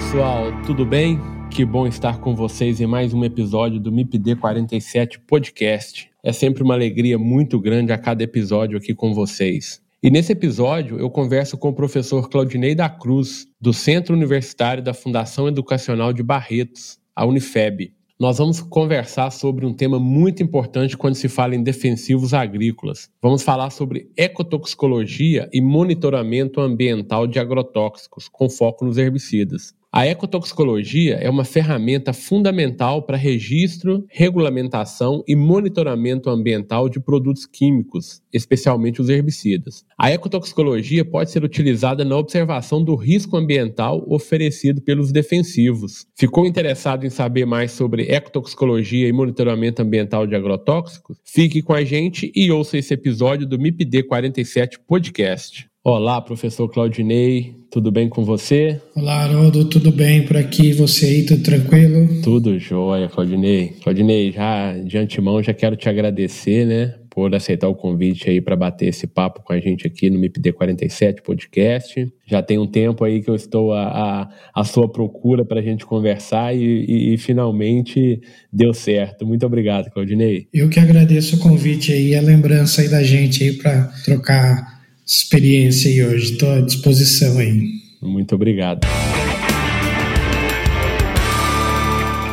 Pessoal, tudo bem? Que bom estar com vocês em mais um episódio do MIPD 47 Podcast. É sempre uma alegria muito grande a cada episódio aqui com vocês. E nesse episódio eu converso com o professor Claudinei da Cruz, do Centro Universitário da Fundação Educacional de Barretos, a Unifeb nós vamos conversar sobre um tema muito importante quando se fala em defensivos agrícolas. Vamos falar sobre ecotoxicologia e monitoramento ambiental de agrotóxicos, com foco nos herbicidas. A ecotoxicologia é uma ferramenta fundamental para registro, regulamentação e monitoramento ambiental de produtos químicos, especialmente os herbicidas. A ecotoxicologia pode ser utilizada na observação do risco ambiental oferecido pelos defensivos. Ficou interessado em saber mais sobre ecotoxicologia e monitoramento ambiental de agrotóxicos? Fique com a gente e ouça esse episódio do MIPD 47 Podcast. Olá, professor Claudinei, tudo bem com você? Olá, Haroldo, tudo bem por aqui? Você aí, tudo tranquilo? Tudo jóia, Claudinei. Claudinei, já de antemão já quero te agradecer, né, por aceitar o convite aí para bater esse papo com a gente aqui no MIPD 47 Podcast. Já tem um tempo aí que eu estou à, à, sua procura para a gente conversar e, e, e, finalmente deu certo. Muito obrigado, Claudinei. Eu que agradeço o convite aí, a lembrança aí da gente aí para trocar experiência aí hoje. Estou à disposição aí. Muito obrigado.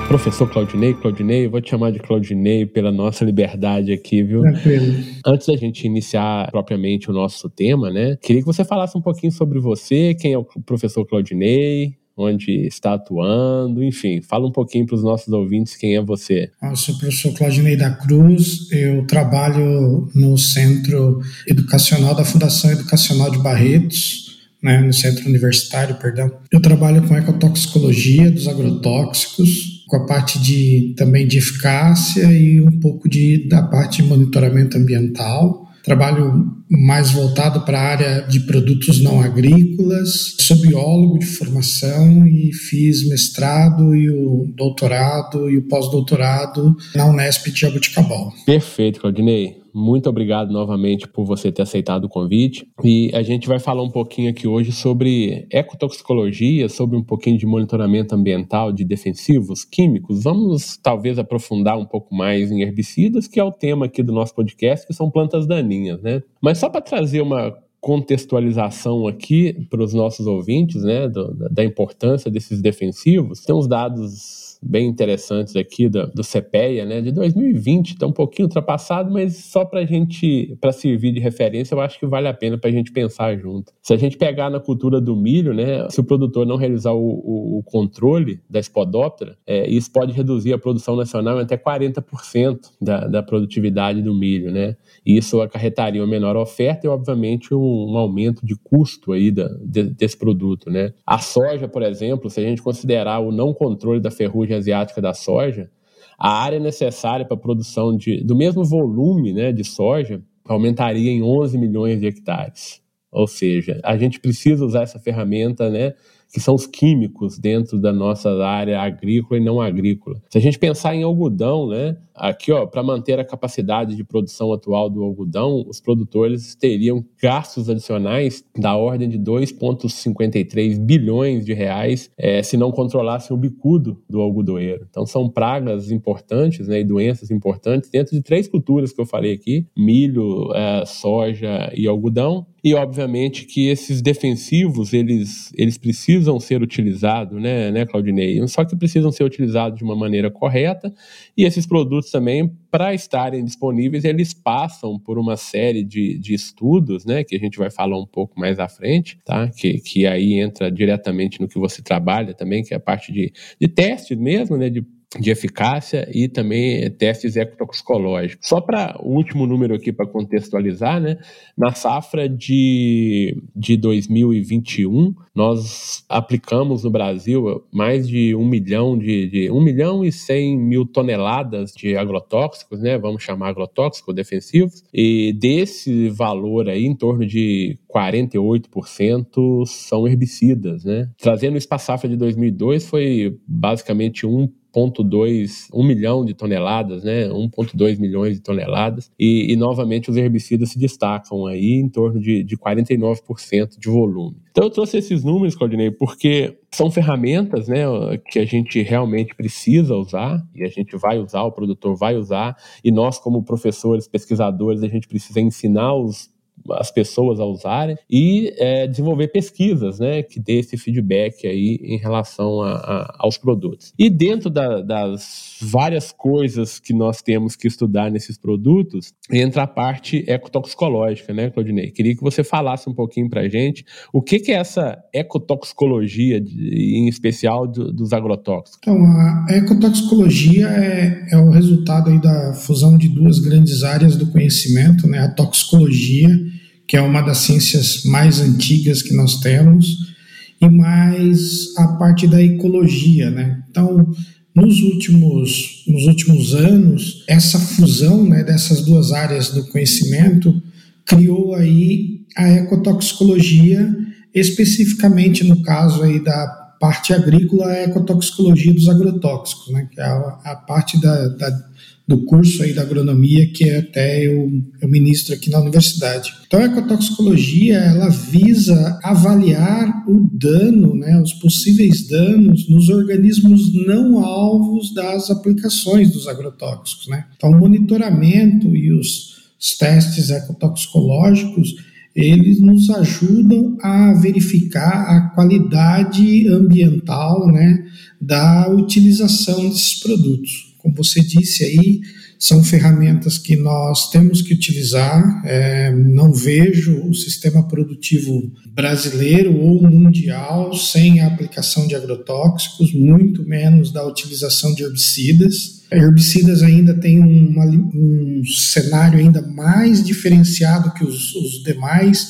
Professor Claudinei, Claudinei, vou te chamar de Claudinei pela nossa liberdade aqui, viu? Tranquilo. Antes da gente iniciar propriamente o nosso tema, né? Queria que você falasse um pouquinho sobre você, quem é o professor Claudinei, onde está atuando, enfim, fala um pouquinho para os nossos ouvintes quem é você. Eu sou o professor Claudinei da Cruz, eu trabalho no Centro Educacional da Fundação Educacional de Barretos, né, no Centro Universitário, perdão. Eu trabalho com ecotoxicologia dos agrotóxicos, com a parte de também de eficácia e um pouco de, da parte de monitoramento ambiental trabalho mais voltado para a área de produtos não agrícolas, sou biólogo de formação e fiz mestrado e o doutorado e o pós-doutorado na Unesp de Jabuticabal. Perfeito, Claudinei muito obrigado novamente por você ter aceitado o convite. E a gente vai falar um pouquinho aqui hoje sobre ecotoxicologia, sobre um pouquinho de monitoramento ambiental de defensivos químicos. Vamos talvez aprofundar um pouco mais em herbicidas, que é o tema aqui do nosso podcast, que são plantas daninhas, né? Mas só para trazer uma contextualização aqui para os nossos ouvintes, né, do, da importância desses defensivos, tem uns dados bem interessantes aqui do, do CPEA, né, de 2020, está um pouquinho ultrapassado, mas só para gente, para servir de referência, eu acho que vale a pena para a gente pensar junto. Se a gente pegar na cultura do milho, né, se o produtor não realizar o, o, o controle da espodóptera, é, isso pode reduzir a produção nacional em até 40% da, da produtividade do milho, né, e isso acarretaria uma menor oferta e, obviamente, um, um aumento de custo aí da, de, desse produto, né. A soja, por exemplo, se a gente considerar o não controle da ferrugem asiática da soja, a área necessária para a produção de, do mesmo volume né, de soja aumentaria em 11 milhões de hectares. Ou seja, a gente precisa usar essa ferramenta né, que são os químicos dentro da nossa área agrícola e não agrícola. Se a gente pensar em algodão, né, aqui ó, para manter a capacidade de produção atual do algodão, os produtores teriam gastos adicionais da ordem de 2,53 bilhões de reais é, se não controlassem o bicudo do algodoeiro. Então são pragas importantes né, e doenças importantes dentro de três culturas que eu falei aqui: milho, é, soja e algodão. E obviamente que esses defensivos eles, eles precisam ser utilizados, né, né, Claudinei? Só que precisam ser utilizados de uma maneira correta e esses produtos também, para estarem disponíveis, eles passam por uma série de, de estudos, né, que a gente vai falar um pouco mais à frente, tá? Que, que aí entra diretamente no que você trabalha também, que é a parte de, de teste mesmo, né, de de eficácia e também testes ecotoxicológicos. Só para o último número aqui para contextualizar, né? Na safra de, de 2021, nós aplicamos no Brasil mais de um milhão de, de um milhão e cem mil toneladas de agrotóxicos, né? Vamos chamar agrotóxicos defensivos, e desse valor aí, em torno de 48% são herbicidas, né? Trazendo isso para a safra de 2002, foi basicamente um 1,2, 1 milhão de toneladas, né? 1,2 milhões de toneladas. E, e, novamente os herbicidas se destacam aí em torno de, de 49% de volume. Então eu trouxe esses números, Claudinei, porque são ferramentas né, que a gente realmente precisa usar e a gente vai usar, o produtor vai usar, e nós, como professores, pesquisadores, a gente precisa ensinar os as pessoas a usarem e é, desenvolver pesquisas, né, que dê esse feedback aí em relação a, a, aos produtos. E dentro da, das várias coisas que nós temos que estudar nesses produtos, entra a parte ecotoxicológica, né, Claudinei? Queria que você falasse um pouquinho para a gente o que, que é essa ecotoxicologia, de, em especial do, dos agrotóxicos. Então, a ecotoxicologia é, é o resultado aí da fusão de duas grandes áreas do conhecimento, né, a toxicologia que é uma das ciências mais antigas que nós temos, e mais a parte da ecologia, né? Então, nos últimos, nos últimos anos, essa fusão né, dessas duas áreas do conhecimento criou aí a ecotoxicologia, especificamente no caso aí da parte agrícola, a ecotoxicologia dos agrotóxicos, né, que é a, a parte da, da do curso aí da agronomia que é até eu, eu ministro aqui na universidade. Então a ecotoxicologia ela visa avaliar o dano, né, os possíveis danos nos organismos não alvos das aplicações dos agrotóxicos, né? Então o monitoramento e os, testes ecotoxicológicos eles nos ajudam a verificar a qualidade ambiental né, da utilização desses produtos como você disse aí, são ferramentas que nós temos que utilizar. É, não vejo o sistema produtivo brasileiro ou mundial sem a aplicação de agrotóxicos, muito menos da utilização de herbicidas. Herbicidas ainda têm uma, um cenário ainda mais diferenciado que os, os demais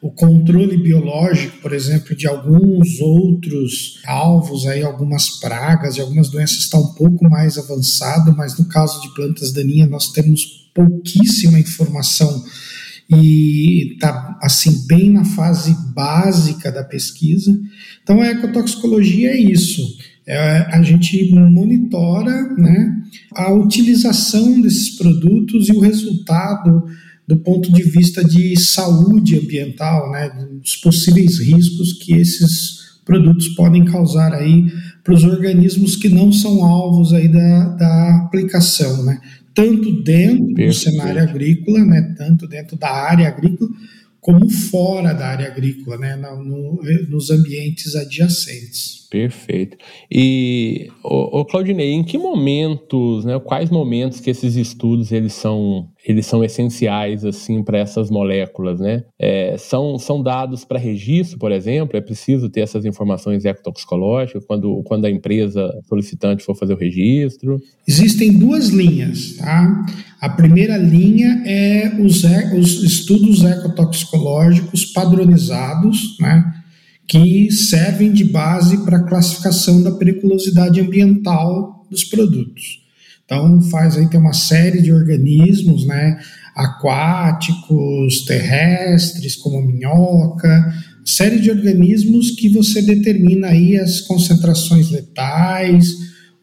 o controle biológico, por exemplo, de alguns outros alvos, aí algumas pragas e algumas doenças está um pouco mais avançado, mas no caso de plantas daninhas nós temos pouquíssima informação e está assim bem na fase básica da pesquisa. Então a ecotoxicologia é isso. É, a gente monitora né, a utilização desses produtos e o resultado do ponto de vista de saúde ambiental, né, dos possíveis riscos que esses produtos podem causar aí para os organismos que não são alvos aí da, da aplicação, né, tanto dentro Perfeito. do cenário agrícola, né, tanto dentro da área agrícola, como fora da área agrícola, né, no, no, nos ambientes adjacentes. Perfeito. E, o, Claudinei, em que momentos, né, quais momentos que esses estudos eles são eles são essenciais assim para essas moléculas, né? É, são, são dados para registro, por exemplo, é preciso ter essas informações ecotoxicológicas quando, quando a empresa solicitante for fazer o registro. Existem duas linhas, tá? A primeira linha é os, os estudos ecotoxicológicos padronizados, né? Que servem de base para a classificação da periculosidade ambiental dos produtos. Então faz aí tem uma série de organismos, né, aquáticos, terrestres, como minhoca, série de organismos que você determina aí as concentrações letais,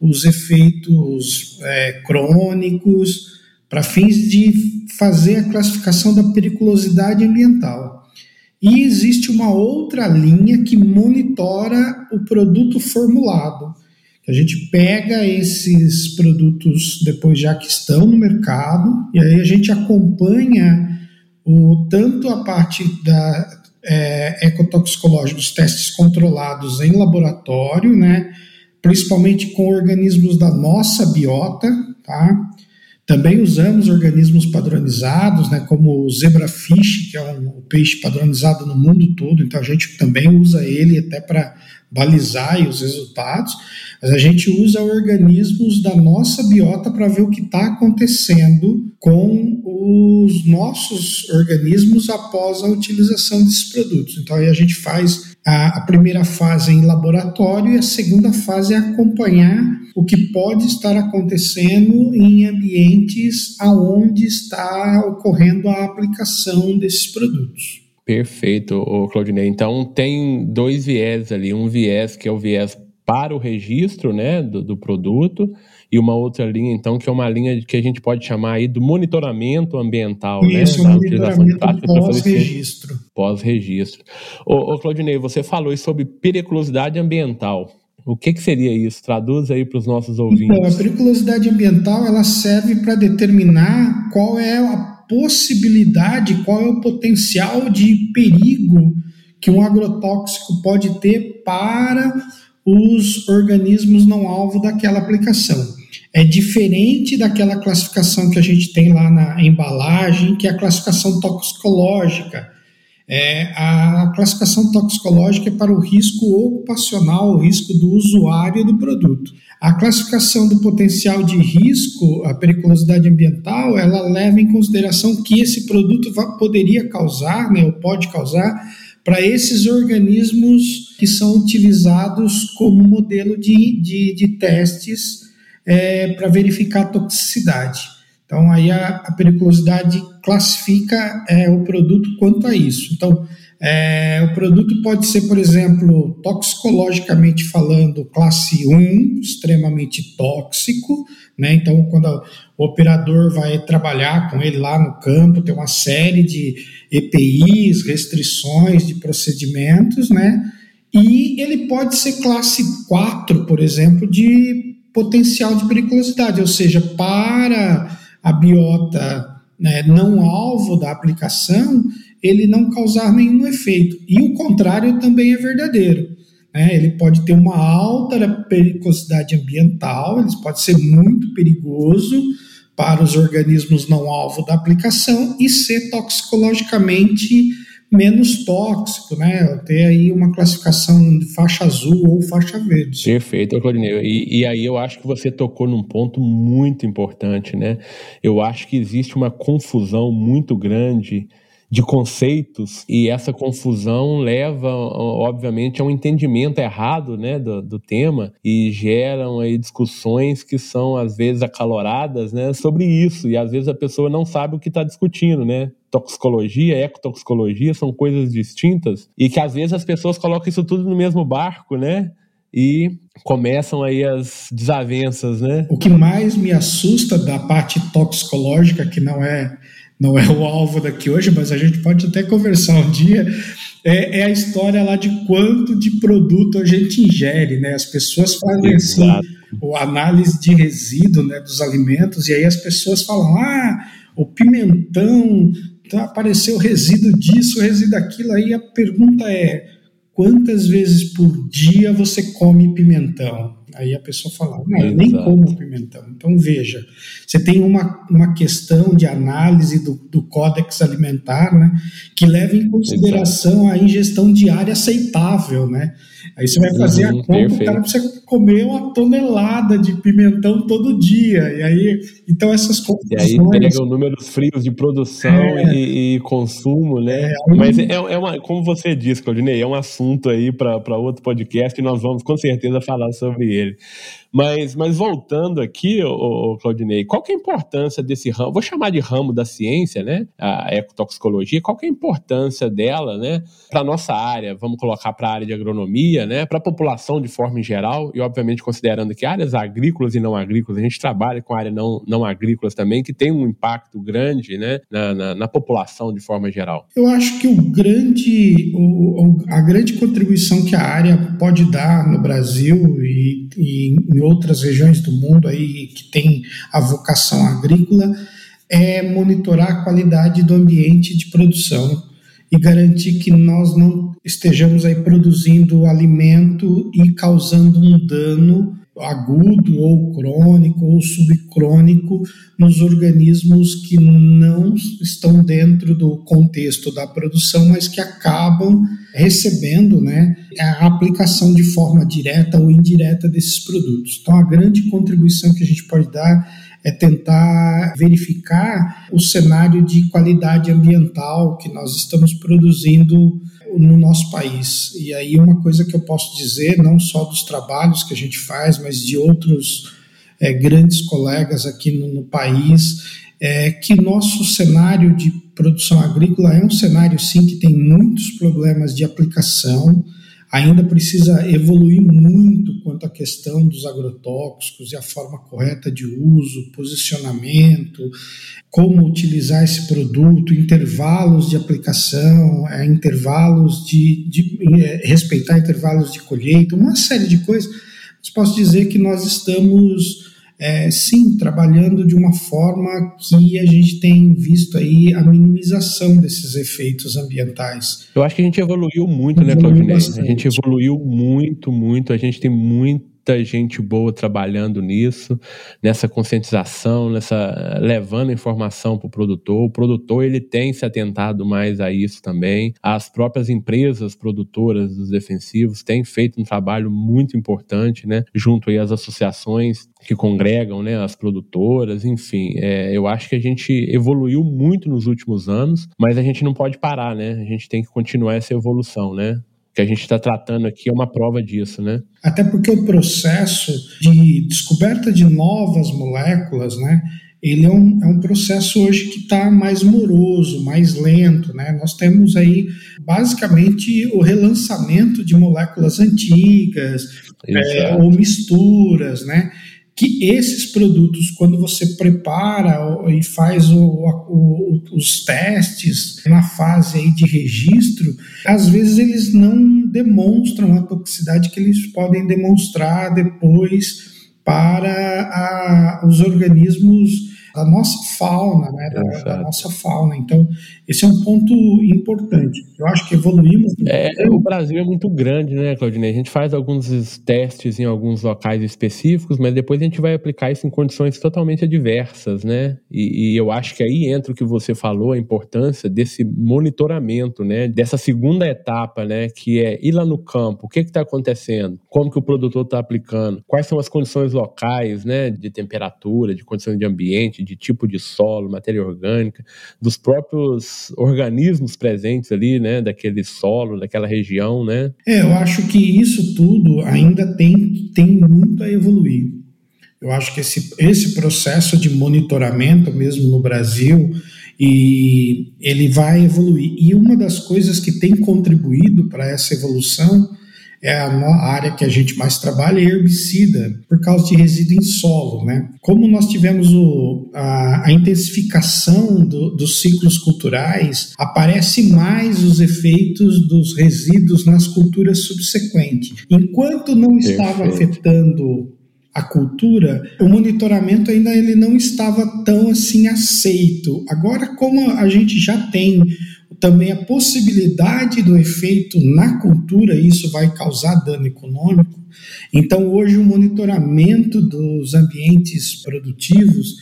os efeitos é, crônicos, para fins de fazer a classificação da periculosidade ambiental. E existe uma outra linha que monitora o produto formulado. A gente pega esses produtos depois já que estão no mercado e aí a gente acompanha o, tanto a parte da é, ecotoxicológica, dos testes controlados em laboratório, né, principalmente com organismos da nossa biota, tá? Também usamos organismos padronizados, né, como o zebrafish, que é um peixe padronizado no mundo todo, então a gente também usa ele até para balizar os resultados, mas a gente usa organismos da nossa biota para ver o que está acontecendo com os nossos organismos após a utilização desses produtos. Então aí a gente faz a, a primeira fase em laboratório e a segunda fase é acompanhar o que pode estar acontecendo em ambientes aonde está ocorrendo a aplicação desses produtos. Perfeito, Claudinei. Então tem dois viés ali, um viés que é o viés para o registro né, do, do, produto e uma outra linha, então, que é uma linha que a gente pode chamar aí do monitoramento ambiental, né, Isso, né? Da utilização de prática pós-registro. Pós-registro. Ô, ô, Claudinei, você falou sobre periculosidade ambiental. O que, que seria isso? Traduz aí para os nossos ouvintes. Então, a periculosidade ambiental ela serve para determinar qual é a possibilidade, qual é o potencial de perigo que um agrotóxico pode ter para os organismos não alvo daquela aplicação. É diferente daquela classificação que a gente tem lá na embalagem, que é a classificação toxicológica. É, a classificação toxicológica é para o risco ocupacional, o risco do usuário do produto. A classificação do potencial de risco, a periculosidade ambiental, ela leva em consideração que esse produto poderia causar, né, ou pode causar, para esses organismos que são utilizados como modelo de, de, de testes é, para verificar a toxicidade. Então, aí a, a periculosidade classifica é, o produto quanto a isso. Então, é, o produto pode ser, por exemplo, toxicologicamente falando, classe 1, extremamente tóxico, né? Então, quando o operador vai trabalhar com ele lá no campo, tem uma série de EPIs, restrições de procedimentos, né? E ele pode ser classe 4, por exemplo, de potencial de periculosidade, ou seja, para a biota né, não alvo da aplicação, ele não causar nenhum efeito. E o contrário também é verdadeiro. Né? Ele pode ter uma alta periculosidade ambiental, ele pode ser muito perigoso para os organismos não alvo da aplicação e ser toxicologicamente menos tóxico, né? Ter aí uma classificação de faixa azul ou faixa verde. Perfeito, Claudinei. E, e aí eu acho que você tocou num ponto muito importante, né? Eu acho que existe uma confusão muito grande de conceitos e essa confusão leva, obviamente, a um entendimento errado né, do, do, tema e geram aí discussões que são, às vezes, acaloradas né, sobre isso e, às vezes, a pessoa não sabe o que está discutindo, né? Toxicologia, ecotoxicologia são coisas distintas e que, às vezes, as pessoas colocam isso tudo no mesmo barco, né? E começam aí as desavenças, né? O que mais me assusta da parte toxicológica, que não é não é o alvo daqui hoje, mas a gente pode até conversar um dia. É, é a história lá de quanto de produto a gente ingere, né? As pessoas fazem assim, o análise de resíduo né, dos alimentos, e aí as pessoas falam: ah, o pimentão, então apareceu resíduo disso, resíduo daquilo. Aí a pergunta é: quantas vezes por dia você come pimentão? Aí a pessoa fala, não, eu nem como pimentão. Então veja, você tem uma, uma questão de análise do, do códex alimentar, né, que leva em consideração Exato. a ingestão diária aceitável, né? Aí você vai fazer uhum, a conta, perfeito. o cara precisa comer uma tonelada de pimentão todo dia. E aí, então essas confusões... E aí pegam números frios de produção é, e, e, consumo, né? É, Mas é, é uma, como você disse, Claudinei, é um assunto aí para outro podcast e nós vamos com certeza falar sobre ele. Mas, mas voltando aqui, o Claudinei, qual que é a importância desse ramo? Vou chamar de ramo da ciência, né? A ecotoxicologia. Qual que é a importância dela, né? Para a nossa área, vamos colocar para a área de agronomia, né? Para a população de forma em geral e, obviamente, considerando que áreas agrícolas e não agrícolas, a gente trabalha com área não, não agrícolas também, que tem um impacto grande, né? Na, na, na população de forma geral. Eu acho que o grande, o, a grande contribuição que a área pode dar no Brasil e, e em outras regiões do mundo aí que tem a vocação agrícola é monitorar a qualidade do ambiente de produção e garantir que nós não estejamos aí produzindo alimento e causando um dano agudo ou crônico ou subcrônico nos organismos que não estão dentro do contexto da produção, mas que acabam recebendo né, a aplicação de forma direta ou indireta desses produtos. Então, a grande contribuição que a gente pode dar é tentar verificar o cenário de qualidade ambiental que nós estamos produzindo no nosso país. E aí uma coisa que eu posso dizer, não só dos trabalhos que a gente faz, mas de outros é, grandes colegas aqui no, no país, é que nosso cenário de produção agrícola é um cenário sim que tem muitos problemas de aplicação, ainda precisa evoluir muito quanto à questão dos agrotóxicos e a forma correta de uso, posicionamento, como utilizar esse produto, intervalos de aplicação, é, intervalos de, de é, respeitar intervalos de colheita, uma série de coisas. Mas posso dizer que nós estamos é, sim, trabalhando de uma forma que a gente tem visto aí a minimização desses efeitos ambientais. Eu acho que a gente evoluiu muito, né, Claudinei? A gente evoluiu muito, muito. A gente tem muito muita gente boa trabalhando nisso, nessa conscientização, nessa levando informação para o produtor. O produtor ele tem se atentado mais a isso também. As próprias empresas produtoras dos defensivos têm feito um trabalho muito importante, né, junto aí às associações que congregam, né, as produtoras, enfim. É, eu acho que a gente evoluiu muito nos últimos anos, mas a gente não pode parar, né? A gente tem que continuar essa evolução, né? Que a gente está tratando aqui é uma prova disso, né? Até porque o processo de descoberta de novas moléculas, né? Ele é um, é um processo hoje que está mais moroso, mais lento, né? Nós temos aí basicamente o relançamento de moléculas antigas é, ou misturas, né? Que esses produtos, quando você prepara e faz o, o, os testes na fase aí de registro, às vezes eles não demonstram a toxicidade que eles podem demonstrar depois para a, os organismos da nossa fauna, né, da, da, nossa fauna. Então, esse é um ponto importante. Eu acho que evoluímos. É, o Brasil é muito grande, né, Claudinei? A gente faz alguns testes em alguns locais específicos, mas depois a gente vai aplicar isso em condições totalmente adversas, né? E, e eu acho que aí entra o que você falou, a importância desse monitoramento, né? Dessa segunda etapa, né? Que é ir lá no campo, o que está acontecendo? Como que o produtor está aplicando? Quais são as condições locais, né? De temperatura, de condições de ambiente, de tipo de solo, matéria orgânica, dos próprios organismos presentes ali, né, daquele solo, daquela região, né? É, eu acho que isso tudo ainda tem, tem muito a evoluir. Eu acho que esse, esse processo de monitoramento mesmo no Brasil, e ele vai evoluir. E uma das coisas que tem contribuído para essa evolução é a área que a gente mais trabalha, é herbicida, por causa de resíduo em solo. Né? Como nós tivemos o, a, a, intensificação do, dos ciclos culturais, aparece mais os efeitos dos resíduos nas culturas subsequentes. Enquanto não estava Perfeito. afetando a cultura, o monitoramento ainda ele não estava tão assim aceito. Agora, como a gente já tem também a possibilidade do efeito na cultura, isso vai causar dano econômico. Então, hoje, o monitoramento dos ambientes produtivos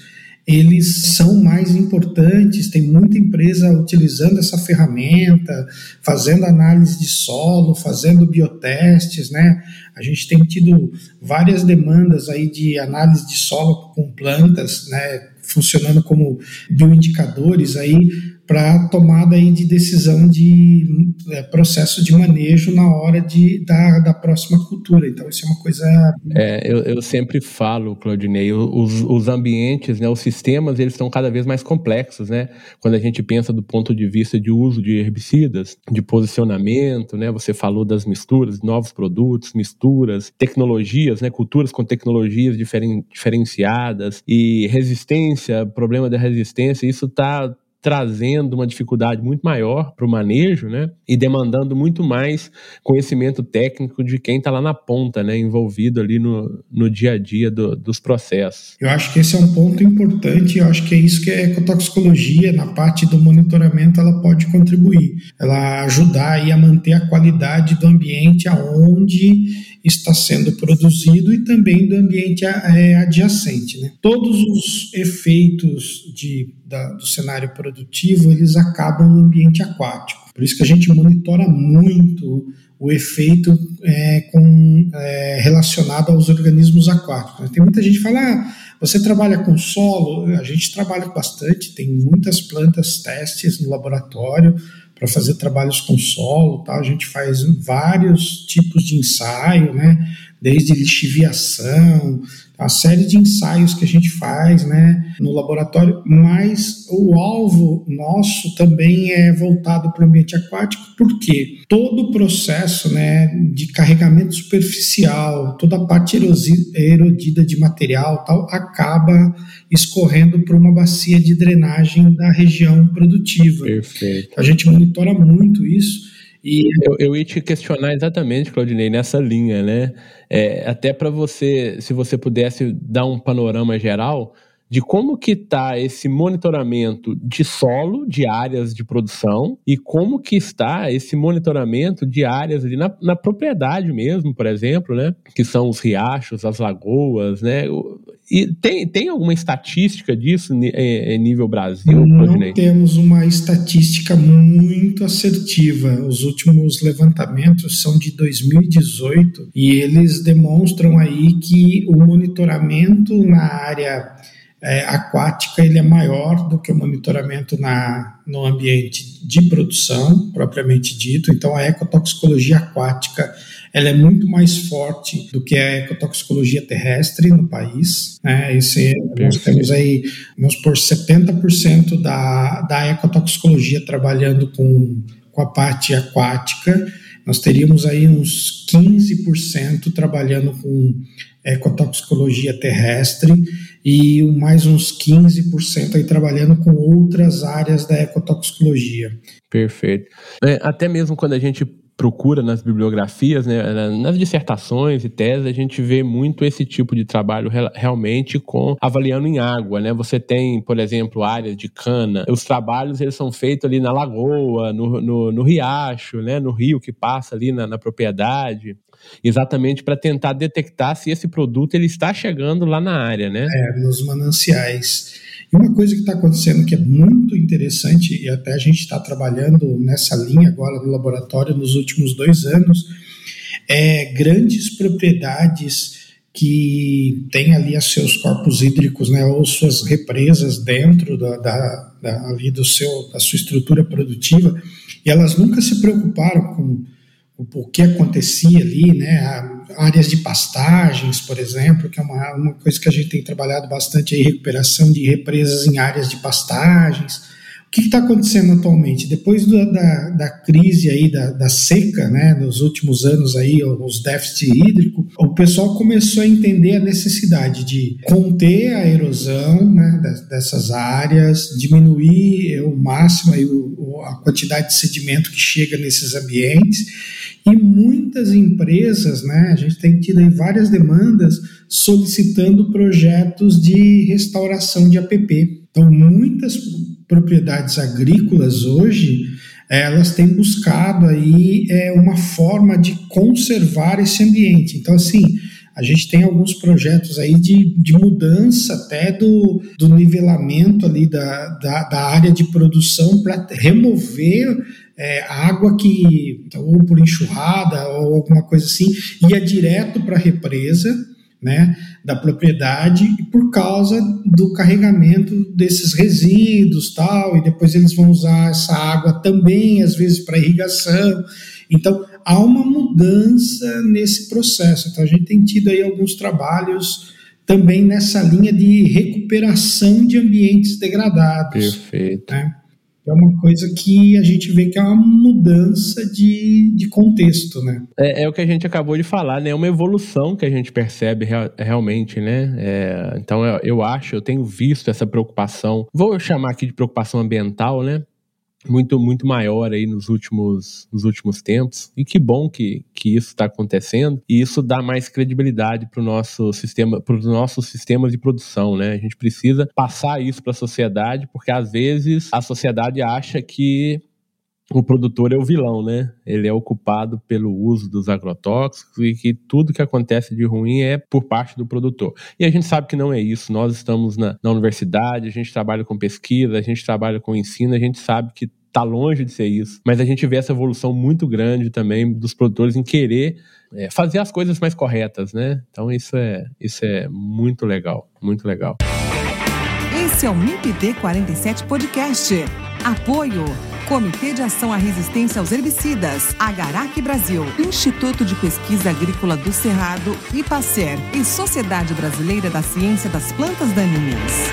eles são mais importantes. Tem muita empresa utilizando essa ferramenta, fazendo análise de solo, fazendo biotestes, né? A gente tem tido várias demandas aí de análise de solo com plantas, né? Funcionando como bioindicadores aí para tomada aí de decisão de é, processo de manejo na hora de, da, da próxima cultura. Então, isso é uma coisa. É, eu, eu sempre falo, Claudinei, os, os ambientes, né, os sistemas, eles estão cada vez mais complexos, né? Quando a gente pensa do ponto de vista de uso de herbicidas, de posicionamento, né? Você falou das misturas, novos produtos, misturas, tecnologias, né? Culturas com tecnologias diferen, diferenciadas e resistência, problema da resistência, isso está trazendo uma dificuldade muito maior para o manejo, né? E demandando muito mais conhecimento técnico de quem está lá na ponta, né? Envolvido ali no, no dia a dia do, dos processos. Eu acho que esse é um ponto importante. Eu acho que é isso que a ecotoxicologia, na parte do monitoramento, ela pode contribuir. Ela ajudar aí a manter a qualidade do ambiente aonde está sendo produzido e também do ambiente é, adjacente. Né? Todos os efeitos de, da, do cenário produtivo eles acabam no ambiente aquático. Por isso que a gente monitora muito o efeito é, com, é, relacionado aos organismos aquáticos. Tem muita gente que fala, ah, você trabalha com solo? A gente trabalha bastante, tem muitas plantas testes no laboratório para fazer trabalhos com solo, tá? a gente faz vários tipos de ensaio, né? desde lixiviação, a série de ensaios que a gente faz né, no laboratório, mas o alvo nosso também é voltado para o ambiente aquático, porque todo o processo né, de carregamento superficial, toda a parte erodida de material tal, acaba escorrendo para uma bacia de drenagem da região produtiva. Perfeito. A gente monitora muito isso e eu, eu ia te questionar exatamente, Claudinei, nessa linha, né? É, até para você, se você pudesse dar um panorama geral de como que está esse monitoramento de solo, de áreas de produção, e como que está esse monitoramento de áreas ali na, na propriedade mesmo, por exemplo, né? Que são os riachos, as lagoas, né? E tem, tem alguma estatística disso em nível Brasil? Não temos uma estatística muito assertiva. Os últimos levantamentos são de 2018 e eles demonstram aí que o monitoramento na área é, aquática ele é maior do que o monitoramento na, no ambiente de produção, propriamente dito. Então, a ecotoxicologia aquática ela é muito mais forte do que a ecotoxicologia terrestre no país. Né? Esse, nós temos aí, vamos por 70% da, da ecotoxicologia trabalhando com, com a parte aquática. Nós teríamos aí uns 15% trabalhando com ecotoxicologia terrestre e mais uns 15% aí trabalhando com outras áreas da ecotoxicologia. Perfeito. É, até mesmo quando a gente procura nas bibliografias, né, nas dissertações e teses, a gente vê muito esse tipo de trabalho realmente com avaliando em água, né? Você tem, por exemplo, áreas de cana. Os trabalhos eles são feitos ali na lagoa, no, no, no riacho, né? No rio que passa ali na, na propriedade exatamente para tentar detectar se esse produto ele está chegando lá na área, né? É, nos mananciais. Uma coisa que está acontecendo que é muito interessante, e até a gente está trabalhando nessa linha agora no laboratório nos últimos dois anos, é grandes propriedades que têm ali os seus corpos hídricos, né, ou suas represas dentro da, da, da, ali do seu, da sua estrutura produtiva, e elas nunca se preocuparam com o que acontecia ali, né? Áreas de pastagens, por exemplo, que é uma, uma coisa que a gente tem trabalhado bastante aí, recuperação de represas em áreas de pastagens. Que está acontecendo atualmente? Depois da, da, da crise aí da, da, seca, né, nos últimos anos aí, os déficits hídricos, o pessoal começou a entender a necessidade de conter a erosão né, dessas áreas, diminuir o máximo aí, o, a quantidade de sedimento que chega nesses ambientes e muitas empresas, né, a gente tem tido aí várias demandas solicitando projetos de restauração de APP. Então, muitas propriedades agrícolas hoje, elas têm buscado aí é, uma forma de conservar esse ambiente. Então, assim, a gente tem alguns projetos aí de, de mudança até do, do nivelamento ali da, da, da área de produção para remover é, água que, ou por enxurrada ou alguma coisa assim, ia direto para a represa, né, da propriedade e por causa do carregamento desses resíduos tal e depois eles vão usar essa água também às vezes para irrigação. Então há uma mudança nesse processo. Então a gente tem tido aí alguns trabalhos também nessa linha de recuperação de ambientes degradados perfeito. né? É uma coisa que a gente vê que é uma mudança de, de contexto, né? É, é o que a gente acabou de falar, né? É uma evolução que a gente percebe real, realmente, né? É, então eu, eu acho, eu tenho visto essa preocupação, vou chamar aqui de preocupação ambiental, né? Muito muito maior aí nos últimos, nos últimos tempos. E que bom que, que isso está acontecendo. E isso dá mais credibilidade para o nosso sistema para os nossos sistemas de produção né? A gente precisa passar isso para a sociedade porque às vezes a sociedade acha que o produtor é o vilão, né? Ele é ocupado pelo uso dos agrotóxicos e que tudo que acontece de ruim é por parte do produtor. E a gente sabe que não é isso. Nós estamos na, na universidade, a gente trabalha com pesquisa, a gente trabalha com ensino, a gente sabe que está longe de ser isso. Mas a gente vê essa evolução muito grande também dos produtores em querer é, fazer as coisas mais corretas, né? Então isso é, isso é muito legal, muito legal. Esse é o MIPD 47 Podcast. Apoio. Comitê de Ação à Resistência aos Herbicidas, Agarac Brasil, Instituto de Pesquisa Agrícola do Cerrado, IPACER e Sociedade Brasileira da Ciência das Plantas Daninhas.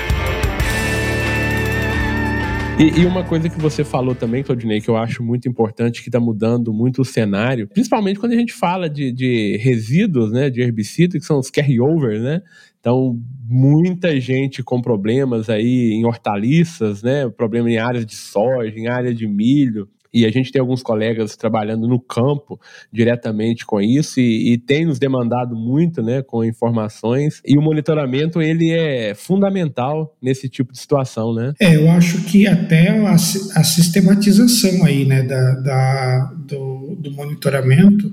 E, uma coisa que você falou também, Claudinei, que eu acho muito importante, que está mudando muito o cenário, principalmente quando a gente fala de, de resíduos, né, de herbicida, que são os carryovers, né? Então, muita gente com problemas aí em hortaliças, né? Problema em áreas de soja, em área de milho. E a gente tem alguns colegas trabalhando no campo diretamente com isso e, e, tem nos demandado muito, né, com informações. E o monitoramento ele é fundamental nesse tipo de situação, né? É, eu acho que até a, a sistematização aí, né, da, da do, do monitoramento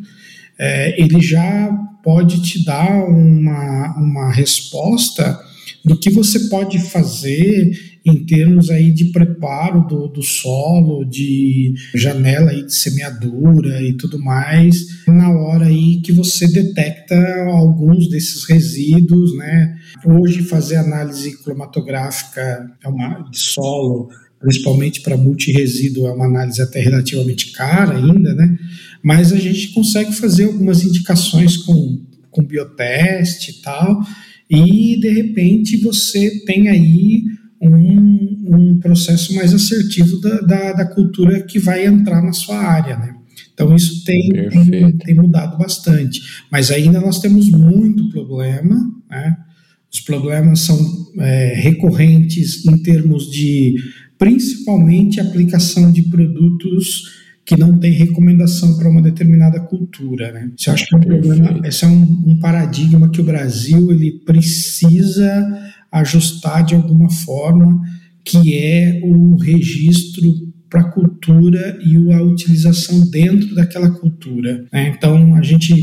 é, ele já pode te dar uma, uma resposta do que você pode fazer em termos aí de preparo do, do solo, de janela aí de semeadura e tudo mais, na hora aí que você detecta alguns desses resíduos, né? Hoje fazer análise cromatográfica é uma, de solo, principalmente para multiresíduo, é uma análise até relativamente cara ainda, né? Mas a gente consegue fazer algumas indicações com, com bioteste e tal, e de repente você tem aí um, um processo mais assertivo da, da, da, cultura que vai entrar na sua área, né? Então isso tem, tem, tem, mudado bastante, mas ainda nós temos muito problema, né? Os problemas são é, recorrentes em termos de, principalmente, aplicação de produtos que não tem recomendação para uma determinada cultura, né? Você acha que é um problema, esse é um, um, paradigma que o Brasil ele precisa ajustar de alguma forma, que é o registro para a cultura e a utilização dentro daquela cultura. Né? Então a gente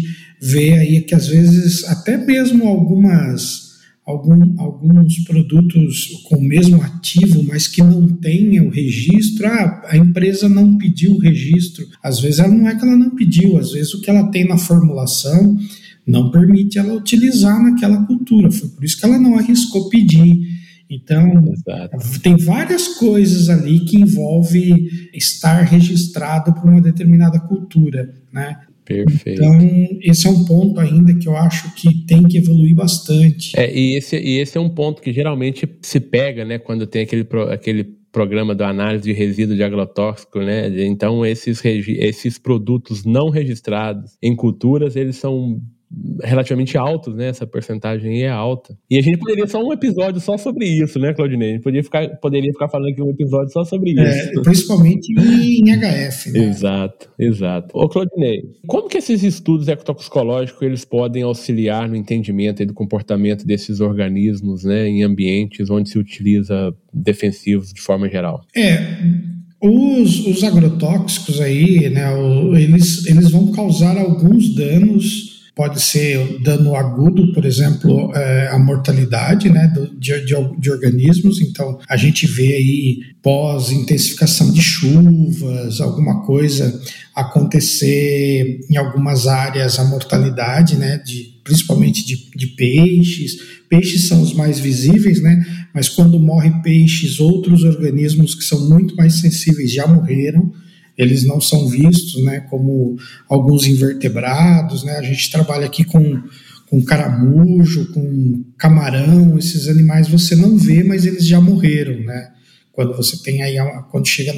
vê aí que às vezes até mesmo algumas algum, alguns produtos com o mesmo ativo, mas que não tenham o registro. Ah, a empresa não pediu o registro. Às vezes ela não é que ela não pediu, às vezes o que ela tem na formulação não permite ela utilizar naquela cultura. Foi por isso que ela não arriscou pedir. Então, Exato. tem várias coisas ali que envolve estar registrado por uma determinada cultura, né? Perfeito. Então, esse é um ponto ainda que eu acho que tem que evoluir bastante. É, e, esse, e esse é um ponto que geralmente se pega, né, quando tem aquele, aquele programa de análise de resíduo de agrotóxico, né? Então, esses, esses produtos não registrados em culturas, eles são relativamente altos, né? Essa porcentagem é alta. E a gente poderia só um episódio só sobre isso, né, Claudinei? A gente poderia ficar, poderia ficar falando aqui um episódio só sobre é, isso. principalmente em HF, né? Exato, exato. Ô, Claudinei, como que esses estudos ecotoxicológicos eles podem auxiliar no entendimento do comportamento desses organismos, né, em ambientes onde se utiliza defensivos de forma geral? É, os, os agrotóxicos aí, né, eles, eles vão causar alguns danos pode ser dano agudo, por exemplo, é, a mortalidade né, de, de, de, organismos. Então, a gente vê aí pós-intensificação de chuvas, alguma coisa acontecer em algumas áreas, a mortalidade, né, de, principalmente de, de peixes. Peixes são os mais visíveis, né, mas quando morrem peixes, outros organismos que são muito mais sensíveis já morreram eles não são vistos né, como alguns invertebrados. Né? A gente trabalha aqui com, com caramujo, com camarão, esses animais você não vê, mas eles já morreram, né? Quando você tem aí, quando chega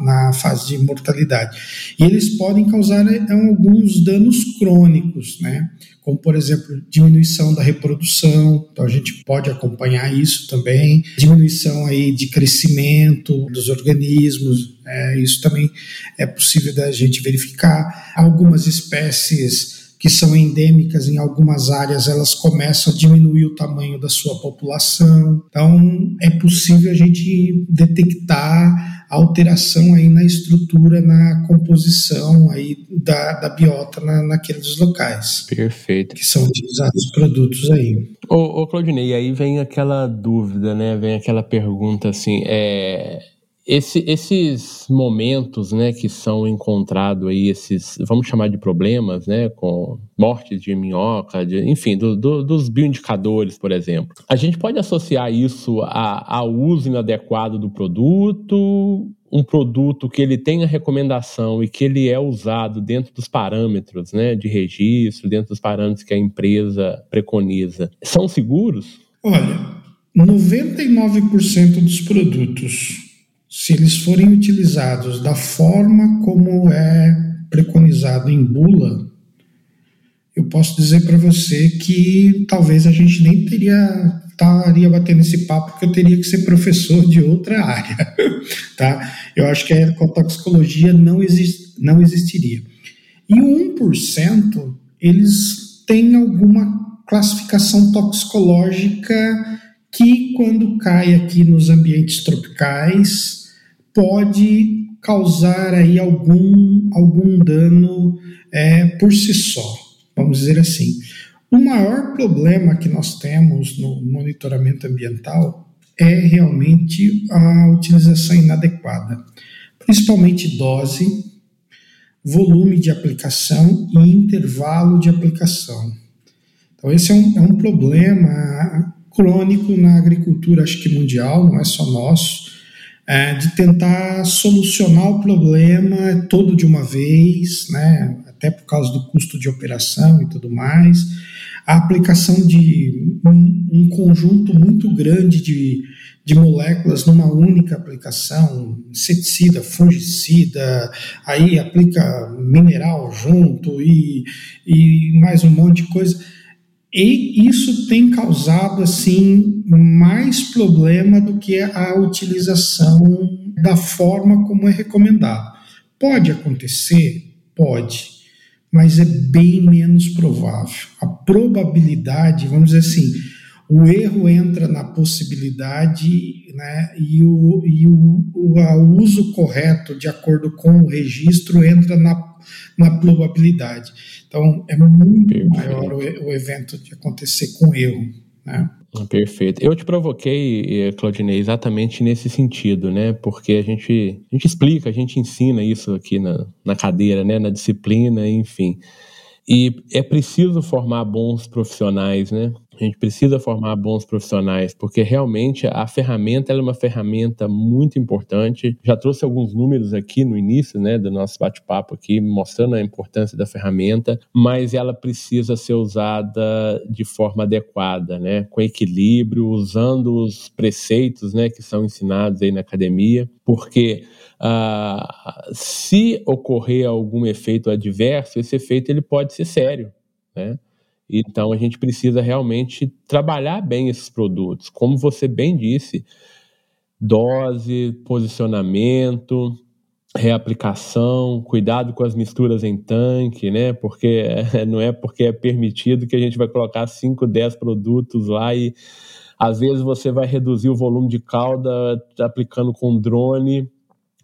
na fase de mortalidade. E eles podem causar é, alguns danos crônicos, né? como por exemplo diminuição da reprodução, então a gente pode acompanhar isso também, diminuição aí de crescimento dos organismos, é, isso também é possível da gente verificar. Algumas espécies que são endêmicas em algumas áreas, elas começam a diminuir o tamanho da sua população. Então, é possível a gente detectar alteração aí na estrutura, na composição aí da, da biota na, naqueles locais. Perfeito. Que são utilizados os produtos aí. Ô, ô Claudinei, aí vem aquela dúvida, né? Vem aquela pergunta assim, é esse, esses momentos, né, que são encontrados aí, esses, vamos chamar de problemas, né, com mortes de minhoca, de, enfim, do, do, dos bioindicadores, por exemplo. A gente pode associar isso ao uso inadequado do produto, um produto que ele tem a recomendação e que ele é usado dentro dos parâmetros, né, de registro, dentro dos parâmetros que a empresa preconiza, são seguros? Olha, 99% dos produtos se eles forem utilizados da forma como é preconizado em bula, eu posso dizer para você que talvez a gente nem teria estaria batendo esse papo porque eu teria que ser professor de outra área, tá? Eu acho que a ecotoxicologia não, exist, não existiria. E o 1%, eles têm alguma classificação toxicológica que quando cai aqui nos ambientes tropicais, pode causar aí algum, algum dano é, por si só, vamos dizer assim. O maior problema que nós temos no monitoramento ambiental é realmente a utilização inadequada, principalmente dose, volume de aplicação e intervalo de aplicação. Então, esse é um, é um problema crônico na agricultura, acho que mundial, não é só nosso é, de tentar solucionar o problema todo de uma vez, né, até por causa do custo de operação e tudo mais. A aplicação de um, um conjunto muito grande de, de moléculas numa única aplicação, inseticida, fungicida, aí aplica mineral junto e, e mais um monte de coisa e isso tem causado assim mais problema do que a utilização da forma como é recomendado. Pode acontecer? Pode, mas é bem menos provável. A probabilidade, vamos dizer assim, o erro entra na possibilidade né, e, o, e o, o, uso correto, de acordo com o registro, entra na, na probabilidade. Então, é muito Perfeito. maior o, o, evento de acontecer com erro. Né? Perfeito. Eu te provoquei, eh, Claudinei, exatamente nesse sentido, né? Porque a gente, a gente explica, a gente ensina isso aqui na, na cadeira, né? na disciplina, enfim. E é preciso formar bons profissionais, né? A gente precisa formar bons profissionais, porque realmente a ferramenta é uma ferramenta muito importante. Já trouxe alguns números aqui no início né, do nosso bate-papo aqui, mostrando a importância da ferramenta, mas ela precisa ser usada de forma adequada, né, com equilíbrio, usando os preceitos né, que são ensinados aí na academia, porque ah, se ocorrer algum efeito adverso, esse efeito ele pode ser sério, né? Então a gente precisa realmente trabalhar bem esses produtos. Como você bem disse, dose, posicionamento, reaplicação, cuidado com as misturas em tanque, né? Porque não é porque é permitido que a gente vai colocar 5, 10 produtos lá e às vezes você vai reduzir o volume de calda aplicando com drone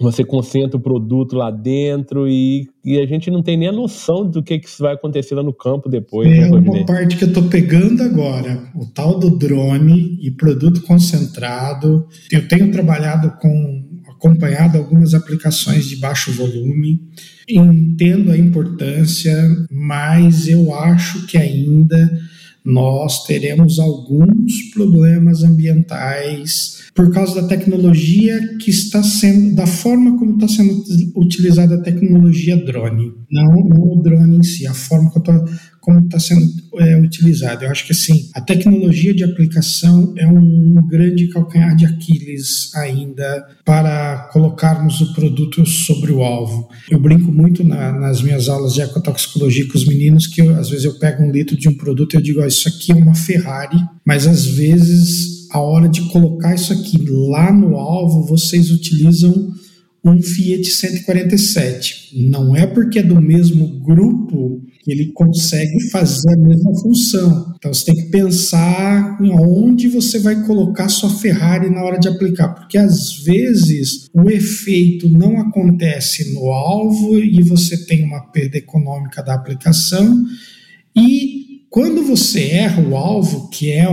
você concentra o produto lá dentro e, e, a gente não tem nem a noção do que, que vai acontecer lá no campo depois. É né, uma parte que eu estou pegando agora, o tal do drone e produto concentrado. Eu tenho trabalhado com, acompanhado algumas aplicações de baixo volume, entendo a importância, mas eu acho que ainda nós teremos alguns problemas ambientais por causa da tecnologia que está sendo, da forma como está sendo utilizada a tecnologia drone, não, não o drone em si, a forma como está sendo é, utilizado. Eu acho que assim, a tecnologia de aplicação é um grande calcanhar de Aquiles ainda para colocarmos o produto sobre o alvo. Eu brinco muito na, nas minhas aulas de ecotoxicologia com os meninos que eu, às vezes eu pego um litro de um produto e eu digo, isso aqui é uma Ferrari, mas às vezes a hora de colocar isso aqui lá no alvo, vocês utilizam um Fiat 147. Não é porque é do mesmo grupo que ele consegue fazer a mesma função. Então você tem que pensar em onde você vai colocar sua Ferrari na hora de aplicar, porque às vezes o efeito não acontece no alvo e você tem uma perda econômica da aplicação. E quando você erra o alvo, que é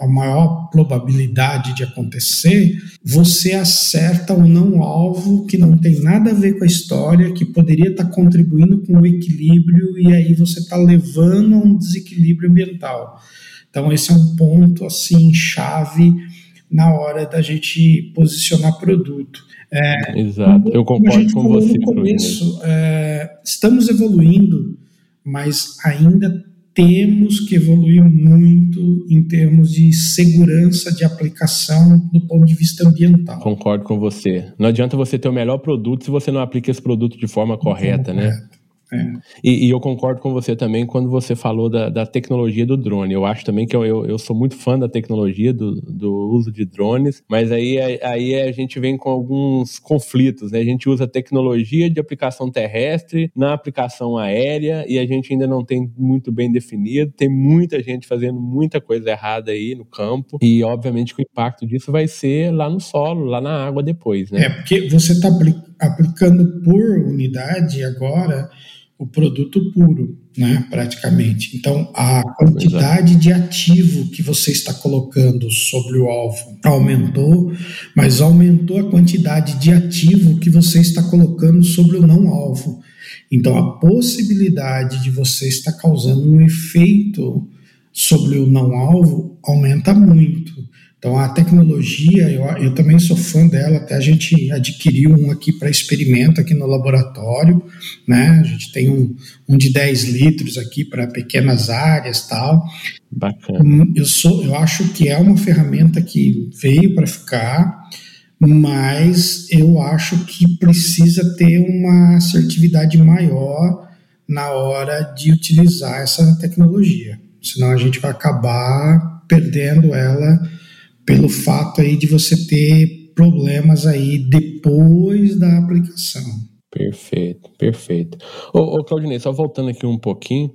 a maior probabilidade de acontecer, você acerta um não alvo que não tem nada a ver com a história, que poderia estar contribuindo com o equilíbrio e aí você está levando a um desequilíbrio ambiental. Então esse é um ponto assim chave na hora da gente posicionar produto. É, Exato, eu concordo com você. No começo, é, estamos evoluindo, mas ainda temos que evoluir muito em termos de segurança de aplicação do ponto de vista ambiental. Concordo com você. Não adianta você ter o melhor produto se você não aplica esse produto de forma correta, né? É. E, e, eu concordo com você também quando você falou da, da tecnologia do drone. Eu acho também que eu, eu, eu, sou muito fã da tecnologia do, do uso de drones, mas aí, aí a gente vem com alguns conflitos, né? A gente usa tecnologia de aplicação terrestre na aplicação aérea e a gente ainda não tem muito bem definido. Tem muita gente fazendo muita coisa errada aí no campo e, obviamente, que o impacto disso vai ser lá no solo, lá na água depois, né? É, porque você está aplicando por unidade agora o produto puro, né, praticamente. Então, a quantidade de ativo que você está colocando sobre o alvo aumentou, mas aumentou a quantidade de ativo que você está colocando sobre o não alvo. Então, a possibilidade de você estar causando um efeito sobre o não alvo aumenta muito. Então, a tecnologia, eu, eu também sou fã dela, até a gente adquiriu um aqui para experimento aqui no laboratório, né? A gente tem um, um de 10 litros aqui para pequenas áreas tal. Bacana. Hum, eu, sou, eu acho que é uma ferramenta que veio para ficar, mas eu acho que precisa ter uma assertividade maior na hora de utilizar essa tecnologia. Senão a gente vai acabar perdendo ela pelo fato aí de você ter problemas aí depois da aplicação. Perfeito, perfeito. Ô, ô Claudinei, só voltando aqui um pouquinho,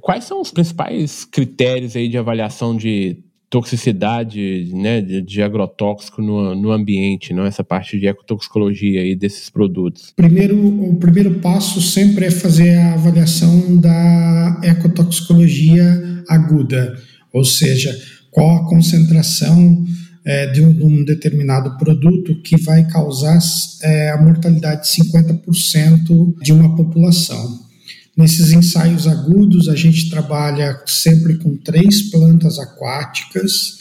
quais são os principais critérios aí de avaliação de toxicidade, né, de, de agrotóxico no, no ambiente, não essa parte de ecotoxicologia aí desses produtos? Primeiro, o primeiro passo sempre é fazer a avaliação da ecotoxicologia aguda, ou seja, qual a concentração é, de, um, de, um, determinado produto que vai causar é, a mortalidade de 50% de uma população. Nesses ensaios agudos, a gente trabalha sempre com três plantas aquáticas,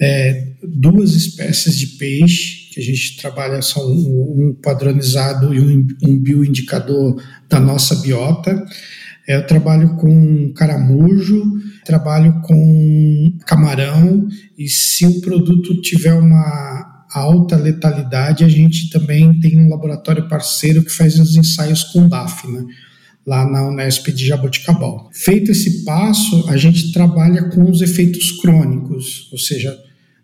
é, duas espécies de peixe, que a gente trabalha são um, um padronizado e um, um bioindicador da nossa biota. É, eu trabalho com caramujo, trabalho com camarão e se o produto tiver uma alta letalidade, a gente também tem um laboratório parceiro que faz os ensaios com Dafna lá na Unesp de Jaboticabal. Feito esse passo, a gente trabalha com os efeitos crônicos, ou seja,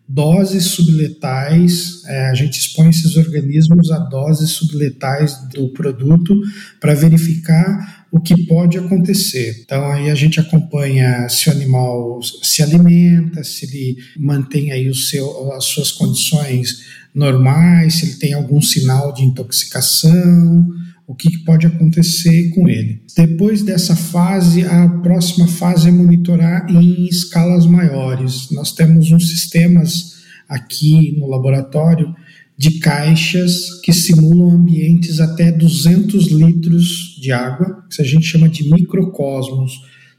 doses subletais, é, a gente expõe esses organismos a doses subletais do produto para verificar o que pode acontecer. Então aí a gente acompanha se o animal se alimenta, se ele mantém aí o seu, as suas condições normais, se ele tem algum sinal de intoxicação, o que pode acontecer com ele. Depois dessa fase, a próxima fase é monitorar em escalas maiores. Nós temos uns sistemas aqui no laboratório de caixas que simulam ambientes até 200 litros de água, que a gente chama de microcosmos.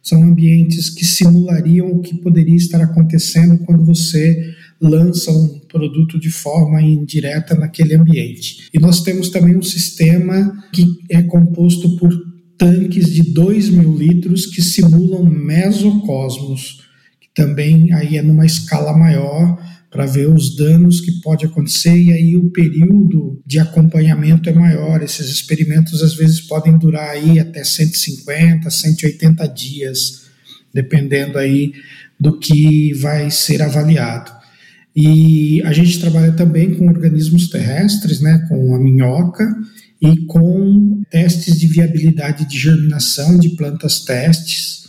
São ambientes que simulariam o que poderia estar acontecendo quando você lança um produto de forma indireta naquele ambiente. E nós temos também um sistema que é composto por tanques de 2 mil litros que simulam mesocosmos, que também aí é numa escala maior para ver os danos que pode acontecer e aí o período de acompanhamento é maior. Esses experimentos às vezes podem durar aí até 150, 180 dias, dependendo aí do que vai ser avaliado. E a gente trabalha também com organismos terrestres, né, com a minhoca e com testes de viabilidade de germinação de plantas testes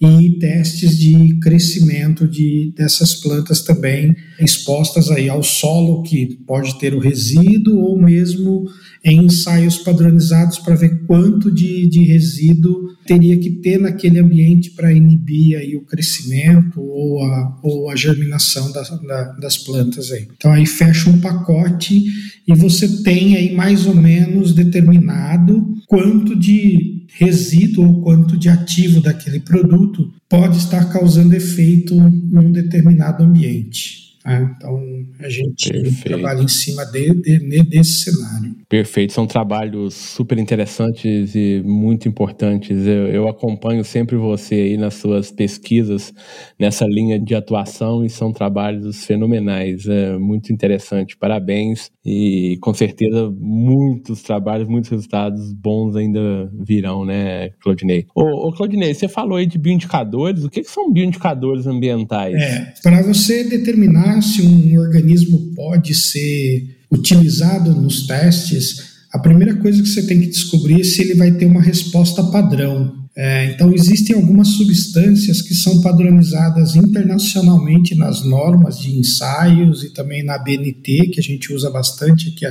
e testes de crescimento de, dessas plantas também expostas aí ao solo que pode ter o resíduo ou mesmo em ensaios padronizados para ver quanto de, de resíduo teria que ter naquele ambiente para inibir aí o crescimento ou a, ou a germinação da, da, das plantas aí. Então aí fecha um pacote e você tem aí mais ou menos determinado quanto de resíduo ou quanto de ativo daquele produto pode estar causando efeito num determinado ambiente. Né? Então, a gente Perfeito. trabalha em cima de, de, desse cenário. Perfeito, são trabalhos super interessantes e muito importantes. Eu, eu, acompanho sempre você aí nas suas pesquisas nessa linha de atuação e são trabalhos fenomenais. É muito interessante. Parabéns e com certeza muitos trabalhos, muitos resultados bons ainda virão, né, Claudinei? Ô, ô Claudinei, você falou aí de bioindicadores. O que, que são bioindicadores ambientais? É, para você determinar se um organismo pode ser utilizado nos testes, a primeira coisa que você tem que descobrir é se ele vai ter uma resposta padrão. É, então, existem algumas substâncias que são padronizadas internacionalmente nas normas de ensaios e também na BNT, que a gente usa bastante aqui,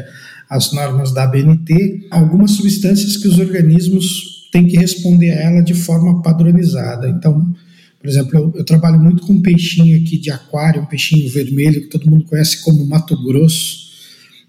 as normas da BNT. Algumas substâncias que os organismos têm que responder a ela de forma padronizada. Então, por exemplo, eu, eu, trabalho muito com peixinho aqui de aquário, um peixinho vermelho que todo mundo conhece como Mato Grosso.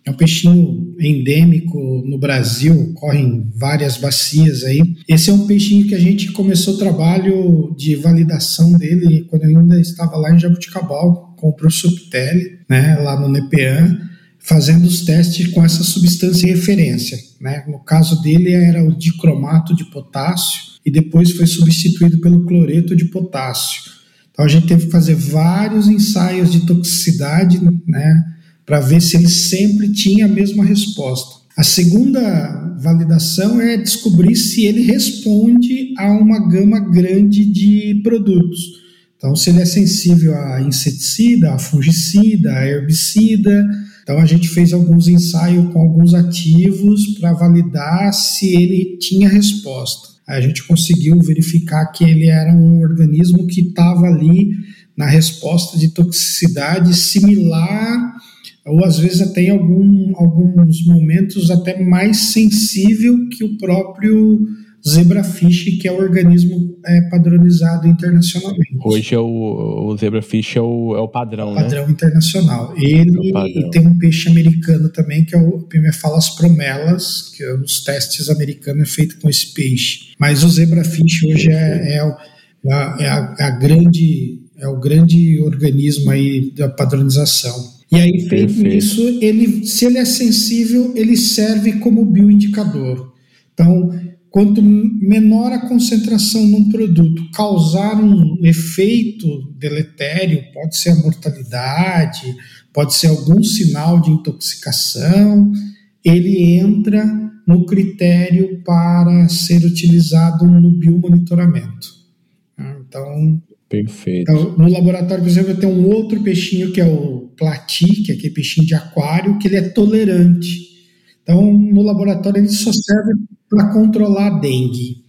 É um peixinho endêmico no Brasil, correm várias bacias aí. Esse é um peixinho que a gente começou o trabalho de validação dele quando eu ainda estava lá em Jabuticabal com o professor Pitelli, né, lá no NEPEAN, fazendo os testes com essa substância referência. Né? No caso dele era o dicromato de potássio, e depois foi substituído pelo cloreto de potássio. Então a gente teve que fazer vários ensaios de toxicidade, né, para ver se ele sempre tinha a mesma resposta. A segunda validação é descobrir se ele responde a uma gama grande de produtos. Então, se ele é sensível a inseticida, a fungicida, a herbicida. Então, a gente fez alguns ensaios com alguns ativos para validar se ele tinha resposta. A gente conseguiu verificar que ele era um organismo que estava ali na resposta de toxicidade similar, ou às vezes até em algum, alguns momentos até mais sensível que o próprio zebrafish, que é o organismo é, padronizado internacionalmente. Hoje é o, o zebrafish é o, é o padrão, né? Padrão internacional. Ele é tem um peixe americano também, que é o Pimefalas promelas, que é os testes americanos é feito com esse peixe. Mas o zebrafish hoje é, é, o, é, a, é, é a grande é o grande organismo aí da padronização. E aí, feito Perfeito. isso, ele, se ele é sensível, ele serve como bioindicador. Então, Quanto menor a concentração num produto causar um efeito deletério, pode ser a mortalidade, pode ser algum sinal de intoxicação, ele entra no critério para ser utilizado no biomonitoramento. Então, Perfeito. Então, no laboratório, por exemplo, tem um outro peixinho que é o plati, que é aquele peixinho de aquário, que ele é tolerante. Então, no laboratório, ele só serve para controlar a dengue.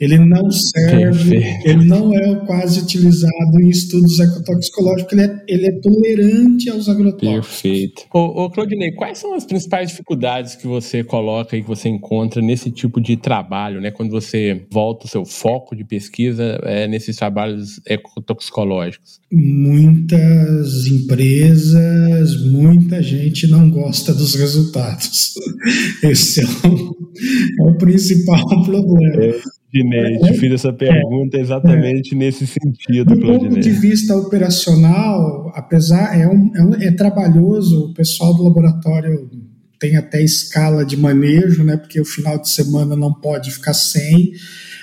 Ele não serve, Perfeito. ele não é quase utilizado em estudos ecotoxicológicos, ele é, ele é tolerante aos agrotóxicos. Perfeito. Ô, ô, Claudinei, quais são as principais dificuldades que você coloca e que você encontra nesse tipo de trabalho, né? Quando você volta o seu foco de pesquisa é, nesses trabalhos ecotoxicológicos? Muitas empresas, muita gente não gosta dos resultados. Esse é o, é o principal problema. É. Claudinei, te fiz essa pergunta exatamente é. nesse sentido, Do ponto de vista operacional, apesar, é, um, é, um, é trabalhoso, o pessoal do laboratório tem até escala de manejo, né, porque o final de semana não pode ficar sem.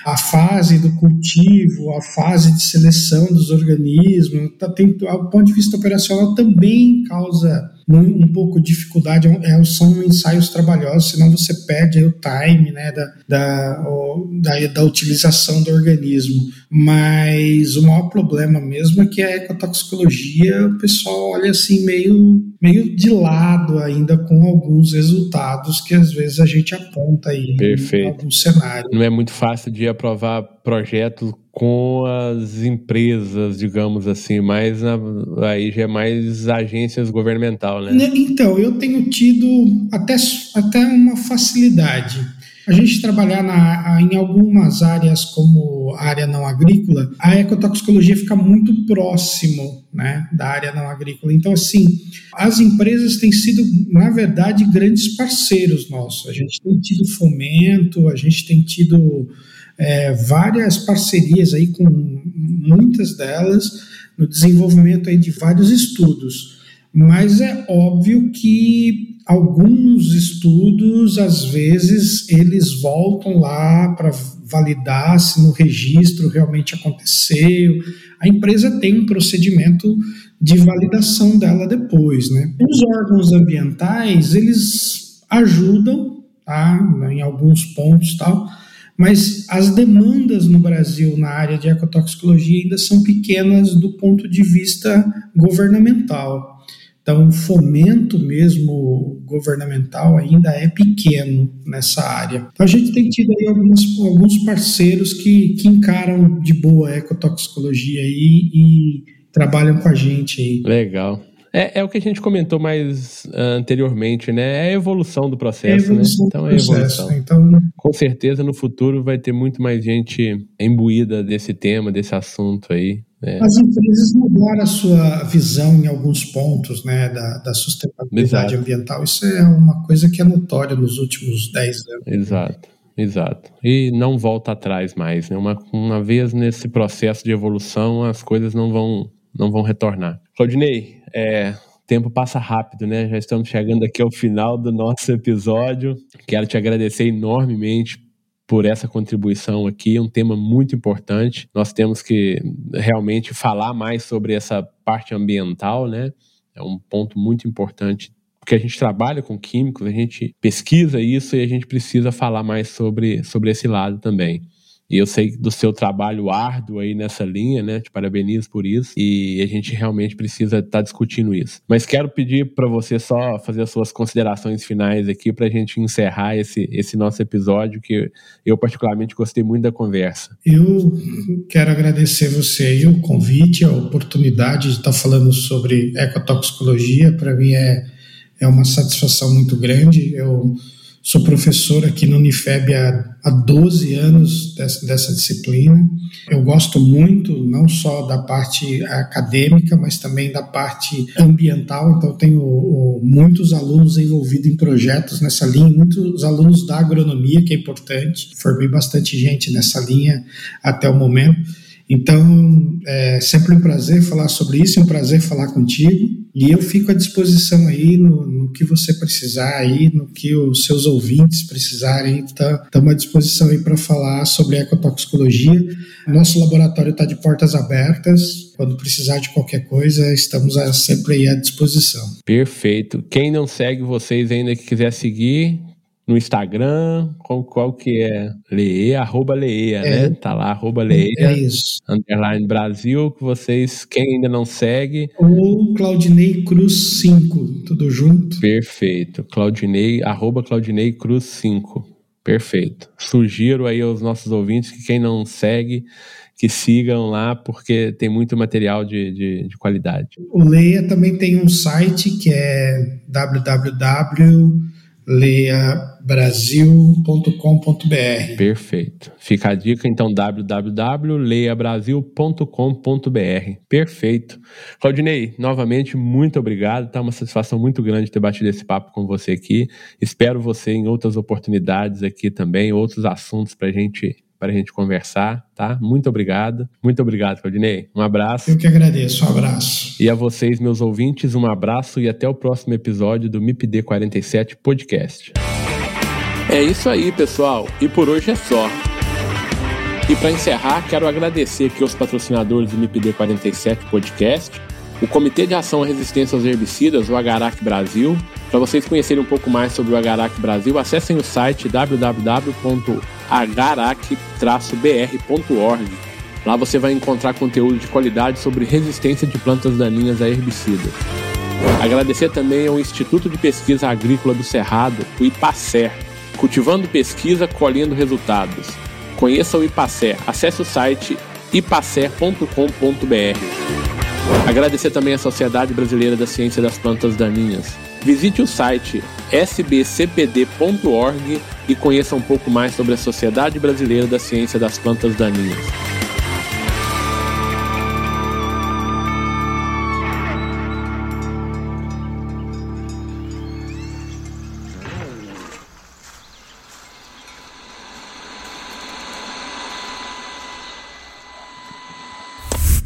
A fase do cultivo, a fase de seleção dos organismos, tá, tem, do ponto de vista operacional também causa um, pouco de dificuldade, é, são ensaios trabalhosos, senão você perde o time né, da, da, da, da utilização do organismo. Mas o maior problema mesmo é que a ecotoxicologia, o pessoal olha assim meio, meio de lado ainda com alguns resultados que às vezes a gente aponta aí Perfeito. em alguns cenários. Não é muito fácil de aprovar projetos com as empresas, digamos assim, mas aí já é mais agências governamental, né? né? Então, eu tenho tido até, até uma facilidade. A gente trabalhar na, em algumas áreas como área não agrícola, a ecotoxicologia fica muito próximo né, da área não agrícola. Então, assim, as empresas têm sido, na verdade, grandes parceiros nossos. A gente tem tido fomento, a gente tem tido é, várias parcerias aí com muitas delas no desenvolvimento aí de vários estudos. Mas é óbvio que alguns estudos, às vezes, eles voltam lá para validar se no registro realmente aconteceu. A empresa tem um procedimento de validação dela depois, né? Os órgãos ambientais, eles ajudam, tá? Em alguns pontos tal, mas as demandas no Brasil na área de ecotoxicologia ainda são pequenas do ponto de vista governamental. Então, o fomento mesmo governamental ainda é pequeno nessa área. Então, a gente tem tido aí alguns parceiros que, que encaram de boa a ecotoxicologia aí e trabalham com a gente aí. Legal. É, é, o que a gente comentou mais uh, anteriormente, né? É a evolução do processo, é evolução né? Então é evolução. Então... Com certeza no futuro vai ter muito mais gente imbuída desse tema, desse assunto aí. Né? As empresas mudaram a sua visão em alguns pontos né, da, da sustentabilidade Exato. ambiental. Isso é uma coisa que é notória nos últimos 10 anos. Exato. Exato. E não volta atrás mais. Né? Uma, uma vez nesse processo de evolução, as coisas não vão, não vão retornar. Claudinei, é, tempo passa rápido, né? Já estamos chegando aqui ao final do nosso episódio. Quero te agradecer enormemente por essa contribuição aqui, é um tema muito importante. Nós temos que realmente falar mais sobre essa parte ambiental, né? É um ponto muito importante porque a gente trabalha com químicos, a gente pesquisa isso e a gente precisa falar mais sobre, sobre esse lado também. E eu sei do seu trabalho árduo aí nessa linha, né? Te parabenizo por isso. E a gente realmente precisa estar tá discutindo isso. Mas quero pedir para você só fazer as suas considerações finais aqui para a gente encerrar esse, esse nosso episódio, que eu particularmente gostei muito da conversa. Eu quero agradecer você o convite, a oportunidade de estar falando sobre ecotoxicologia. Para mim é, é uma satisfação muito grande. Eu Sou professor aqui no Unifeb há, há 12 anos dessa, dessa disciplina. Eu gosto muito, não só da parte acadêmica, mas também da parte ambiental. Então, tenho muitos alunos envolvidos em projetos nessa linha, muitos alunos da agronomia, que é importante. Formei bastante gente nessa linha até o momento. Então, é sempre um prazer falar sobre isso, é um prazer falar contigo. E eu fico à disposição aí no, no que você precisar aí, no que os seus ouvintes precisarem. Estamos tá, à disposição aí para falar sobre ecotoxicologia. Nosso laboratório está de portas abertas. Quando precisar de qualquer coisa, estamos sempre aí à disposição. Perfeito. Quem não segue vocês ainda que quiser seguir, no Instagram, qual, qual que é? Leia, arroba Leia, é. né? Tá lá, arroba Leia. É isso. Underline Brasil, que vocês, quem ainda não segue. Ou Claudinei Cruz 5, tudo junto. Perfeito. Claudinei, arroba Claudinei Cruz 5. Perfeito. Sugiro aí aos nossos ouvintes que quem não segue, que sigam lá, porque tem muito material de, de, de qualidade. O Leia também tem um site que é www leiabrasil.com.br. Perfeito. Fica a dica então www.leiabrasil.com.br. Perfeito. Claudinei, novamente muito obrigado. Tá uma satisfação muito grande ter batido esse papo com você aqui. Espero você em outras oportunidades aqui também, outros assuntos para a gente para a gente conversar, tá? Muito obrigado. Muito obrigado, Claudinei. Um abraço. Eu que agradeço. Um abraço. E a vocês, meus ouvintes, um abraço e até o próximo episódio do MIPD 47 Podcast. É isso aí, pessoal. E por hoje é só. E para encerrar, quero agradecer aqui aos patrocinadores do MIPD 47 Podcast o Comitê de Ação à Resistência aos Herbicidas, o Agarac Brasil. Para vocês conhecerem um pouco mais sobre o Agarac Brasil, acessem o site www.agarac-br.org. Lá você vai encontrar conteúdo de qualidade sobre resistência de plantas daninhas a herbicidas. Agradecer também ao Instituto de Pesquisa Agrícola do Cerrado, o IPACER, cultivando pesquisa, colhendo resultados. Conheça o IPACER, acesse o site ipacer.com.br. Agradecer também à Sociedade Brasileira da Ciência das Plantas Daninhas. Visite o site sbcpd.org e conheça um pouco mais sobre a Sociedade Brasileira da Ciência das Plantas Daninhas.